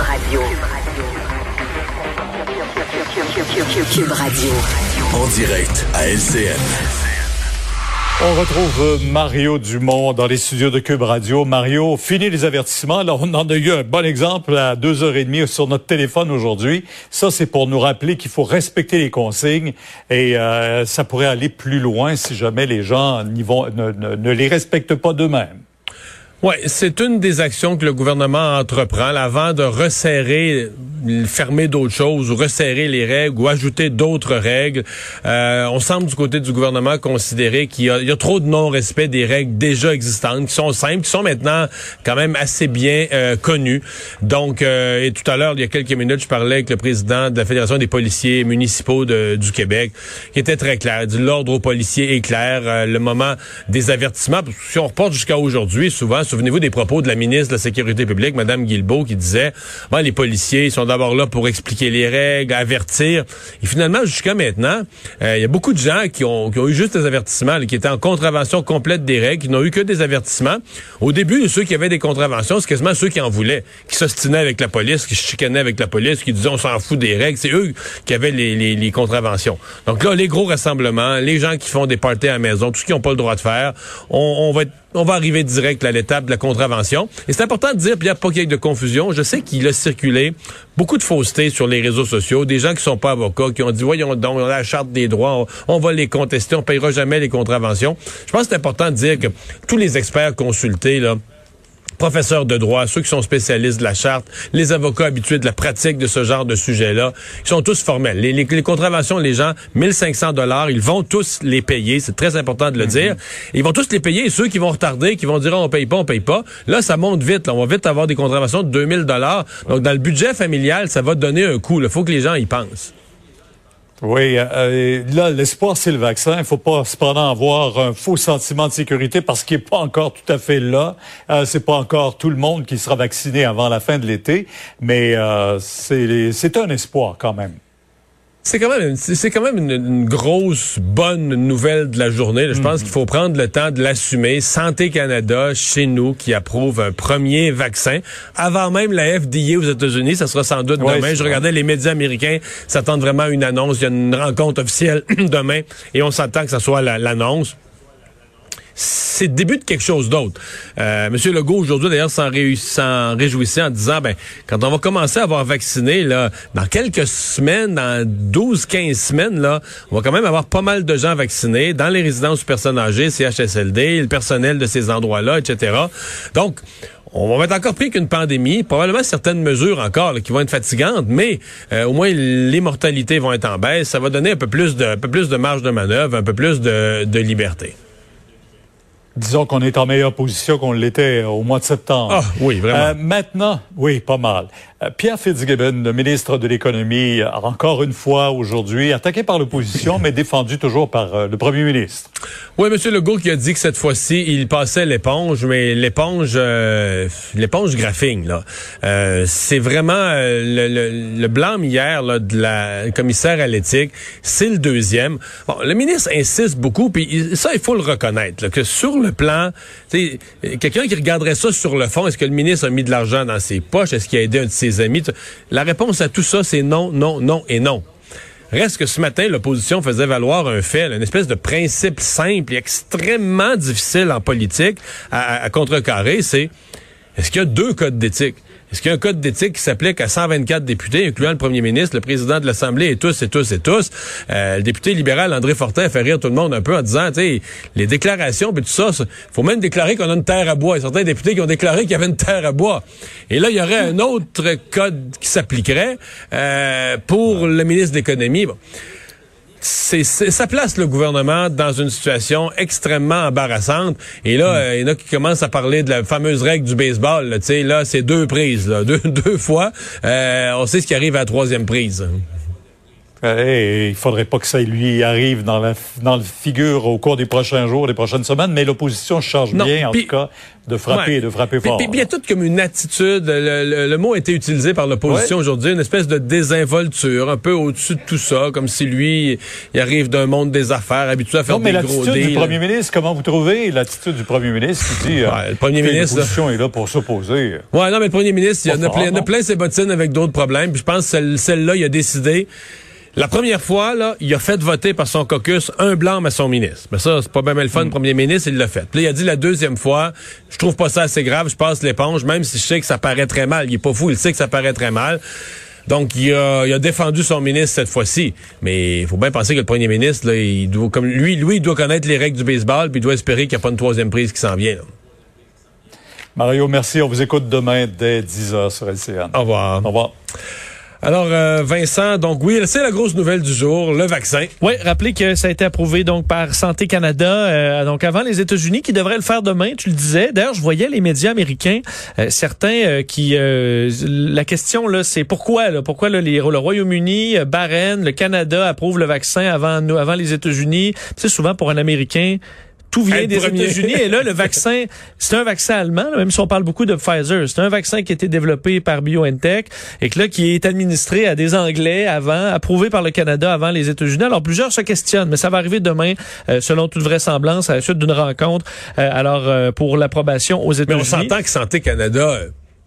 Radio. Cube Radio. En direct à LCN. On retrouve euh, Mario Dumont dans les studios de Cube Radio. Mario, fini les avertissements. Là, on en a eu un bon exemple à deux heures et demie sur notre téléphone aujourd'hui. Ça, c'est pour nous rappeler qu'il faut respecter les consignes et euh, ça pourrait aller plus loin si jamais les gens vont, ne, ne les respectent pas d'eux-mêmes. Oui, c'est une des actions que le gouvernement entreprend avant de resserrer, fermer d'autres choses ou resserrer les règles ou ajouter d'autres règles. Euh, on semble du côté du gouvernement considérer qu'il y, y, a trop de non-respect des règles déjà existantes, qui sont simples, qui sont maintenant quand même assez bien euh, connues. Donc, euh, et tout à l'heure, il y a quelques minutes, je parlais avec le président de la Fédération des policiers municipaux de, du Québec, qui était très clair. L'ordre aux policiers est clair. Euh, le moment des avertissements, si on reporte jusqu'à aujourd'hui, souvent, Souvenez-vous des propos de la ministre de la Sécurité publique, Mme Guilbeault, qui disait, les policiers sont d'abord là pour expliquer les règles, avertir. Et finalement, jusqu'à maintenant, euh, il y a beaucoup de gens qui ont, eu juste des avertissements, qui étaient en contravention complète des règles, qui n'ont eu que des avertissements. Au début, ceux qui avaient des contraventions, c'est quasiment ceux qui en voulaient, qui s'ostinaient avec la police, qui se chicanaient avec la police, qui disaient on s'en fout des règles. C'est eux qui avaient les, les, contraventions. Donc là, les gros rassemblements, les gens qui font des parties à la maison, tout ce qu'ils n'ont pas le droit de faire, on, on va être on va arriver direct à l'étape de la contravention. Et c'est important de dire, puis il n'y a pas qu'il de confusion. Je sais qu'il a circulé beaucoup de fausseté sur les réseaux sociaux, des gens qui sont pas avocats, qui ont dit, voyons donc, on a la charte des droits, on, va les contester, on payera jamais les contraventions. Je pense que c'est important de dire que tous les experts consultés, là, professeurs de droit, ceux qui sont spécialistes de la charte, les avocats habitués de la pratique de ce genre de sujet-là, ils sont tous formels. Les, les, contraventions, les gens, 1500 dollars, ils vont tous les payer. C'est très important de le mhm. dire. Ils vont tous les payer. Et ceux qui vont retarder, qui vont dire oh, on paye pas, on paye pas, là, ça monte vite. On va vite avoir des contraventions de 2000 dollars. Donc, dans le budget familial, ça va donner un coup. Il faut que les gens y pensent. Oui, euh, euh, là, l'espoir, c'est le vaccin. Il faut pas cependant avoir un faux sentiment de sécurité parce qu'il n'est pas encore tout à fait là. Euh, c'est pas encore tout le monde qui sera vacciné avant la fin de l'été, mais euh, c'est un espoir quand même. C'est quand même, c'est quand même une, grosse bonne nouvelle de la journée. Je pense mhm. qu'il faut prendre le temps de l'assumer. Santé Canada, chez nous, qui approuve un premier vaccin. Avant même la FDA aux États-Unis, ça sera sans doute demain. Je regardais les médias américains s'attendent vraiment à une annonce. Il y a une rencontre officielle demain et on s'attend que ça soit l'annonce c'est le début de quelque chose d'autre. Euh, Monsieur Legault, aujourd'hui, d'ailleurs, s'en, réjouissait en disant, ben, quand on va commencer à avoir vacciné, là, dans quelques semaines, dans 12, 15 semaines, là, on va quand même avoir pas mal de gens vaccinés dans les résidences personnes âgées, CHSLD, le personnel de ces endroits-là, etc. Donc, on va être encore pris qu'une pandémie, probablement certaines mesures encore qui vont être fatigantes, mais euh, au moins les mortalités vont être en baisse. Ça va donner un peu plus de, de marge de manœuvre, un peu plus de, de liberté disons qu'on est en meilleure position qu'on l'était au mois de septembre. Ah, oui, vraiment. Euh, maintenant, oui, pas mal. Euh, Pierre Fitzgibbon, le ministre de l'Économie, encore une fois aujourd'hui, attaqué par l'opposition, mais défendu toujours par euh, le premier ministre. Oui, M. Legault qui a dit que cette fois-ci, il passait l'éponge, mais l'éponge l'éponge graphing, là. c'est vraiment le, le, blâme hier là, de la commissaire à l'éthique, c'est le deuxième. Bon, le ministre insiste beaucoup, puis ça, il faut le reconnaître, là, que sur le plan, quelqu'un qui regarderait ça sur le fond, est-ce que le ministre a mis de l'argent dans ses poches? Est-ce qu'il a aidé un de ses La réponse à tout ça, c'est non, non, non et non. Reste que ce matin, l'opposition faisait valoir un fait, une espèce de principe simple et extrêmement difficile en politique à contrecarrer, c'est est-ce qu'il y a deux codes d'éthique? Est-ce qu'il y a un code d'éthique qui s'applique à 124 députés, incluant le premier ministre, le président de l'Assemblée et tous et tous et tous? Euh, le député libéral André Fortin fait rire tout le monde un peu en disant, tu les déclarations, puis tout ça, faut même déclarer qu'on a une terre à bois. Il y a certains députés qui ont déclaré qu'il y avait une terre à bois. Et là, il y aurait un autre code qui s'appliquerait euh, pour le ministre de l'Économie. C'est ça place le gouvernement dans une situation extrêmement embarrassante. Et là, hmm. euh, il y en a qui commencent à parler de la fameuse règle du baseball. Tu sais, là, c'est deux prises, là, deux, deux fois. Euh, on sait ce qui arrive à la troisième prise. Eh, il faudrait pas que ça lui arrive dans la dans le figure au cours des prochains jours, des prochaines semaines, mais l'opposition change bien, en tout cas, de frapper, de frapper fort. Puis, il y a tout comme une attitude. Le, mot a été utilisé par l'opposition aujourd'hui, une espèce de désinvolture, un peu au-dessus de tout ça, comme si lui, il arrive d'un monde des affaires, habitué à faire non, des mais gros l'attitude du premier ministre, comment vous trouvez l'attitude du premier ministre qui dit euh, le premier ministre, l'opposition est là pour s'opposer. Ouais, non, mais le premier ministre, il y en a, plein, a plein ses bottines avec d'autres problèmes. Puis je pense que celle-là, il a décidé la première fois, là, il a fait voter par son caucus un blanc à son ministre. Mais ça, c'est pas même le fun, le mm. premier ministre, il l'a fait. Puis là, il a dit la deuxième fois, je trouve pas ça assez grave, je passe l'éponge, même si je sais que ça paraît très mal. Il est pas fou, il sait que ça paraît très mal. Donc, il a, il a défendu son ministre cette fois-ci. Mais il faut bien penser que le premier ministre, là, il doit, comme lui, lui, il doit connaître les règles du baseball, puis il doit espérer qu'il n'y a pas une troisième prise qui s'en vient. Mario, merci. On vous écoute demain dès 10h sur LCN. Au revoir. Au revoir. Alors, euh, Vincent, donc oui, c'est la grosse nouvelle du jour, le vaccin. Oui, rappelez que ça a été approuvé donc par Santé Canada, euh, donc avant les États-Unis, qui devraient le faire demain, tu le disais. D'ailleurs, je voyais les médias américains, euh, certains qui... la question, là, c'est pourquoi, là, pourquoi là, le Royaume-Uni, Bahreïn, le Canada approuvent le vaccin avant, nous, avant les États-Unis? C'est souvent pour un Américain tout vient des États-Unis. Et là, le vaccin, c'est un vaccin allemand, même si on parle beaucoup de Pfizer. C'est un vaccin qui a été développé par BioNTech et que là, qui est administré à des Anglais avant, approuvé par le Canada avant les États-Unis. Alors, plusieurs se questionnent, mais ça va arriver demain, euh, selon toute vraisemblance, à la suite d'une rencontre. Euh, alors, euh, pour l'approbation aux États-Unis. Mais on s'entend que Santé Canada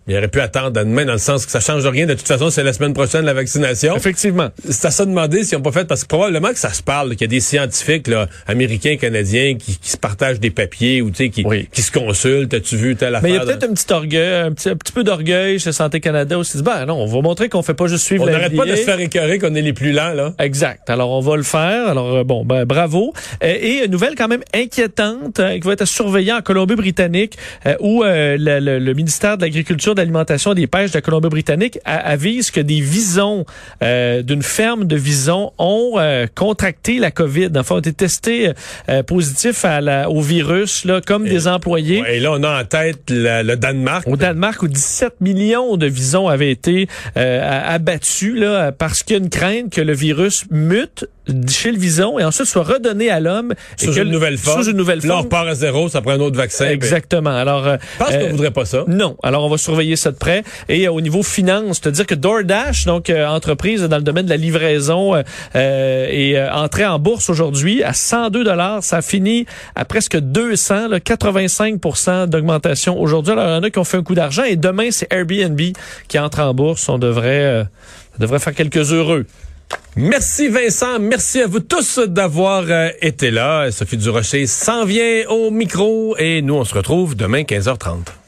il aurait pu attendre à demain dans le sens que ça change rien. De toute façon, c'est la semaine prochaine la vaccination. Effectivement. C'est à ça de demander s'ils n'ont pas fait parce que probablement que ça se parle, qu'il y a des scientifiques là, américains, canadiens qui, qui se partagent des papiers ou tu sais qui, qui se consultent. As-tu vu telle affaire Mais il y a peut-être un petit orgueil, un petit, un petit peu d'orgueil chez Santé Canada aussi. Ben non, on va montrer qu'on fait pas juste suivre. On n'arrête pas de se faire écœurer qu'on est les plus lents là. Exact. Alors on va le faire. Alors euh, bon, ben bravo. Euh, et une nouvelle quand même inquiétante euh, qui va être surveillée en Colombie-Britannique où le, le, le ministère de l'Agriculture, de l'Alimentation des pêche de Colombie-Britannique avise que des visons euh, d'une ferme de visons ont euh, contracté la COVID. Enfin, ont été testés euh, positifs à la, au virus, là, comme des employés. et là, on a en tête le Danemark. Au Danemark, où 17 millions de visons avaient été abattus là, parce qu'il y a une crainte que le virus mute chez le vison et ensuite soit redonné à l'homme. Sous une nouvelle forme. Sous une nouvelle forme. Là, on à zéro, ça prend un autre vaccin. Exactement. Alors, euh, je pense qu'on voudrait pas ça. Non. Alors, on va surveiller ça de près. Et euh, au niveau finance, c'est-à-dire que DoorDash, donc euh, entreprise dans le domaine de la livraison, est entrée en bourse aujourd'hui à 102 dollars. Ça a fini à presque 200, là, 85% d'augmentation aujourd'hui. Alors, il y en a qui ont fait un coup d'argent. Et demain, c'est Airbnb qui entre en bourse. On devrait, devrait faire quelques heureux. Merci Vincent, merci à vous tous d'avoir euh, été là. Sophie Durocher s'en vient au micro et nous on se retrouve demain 15h30.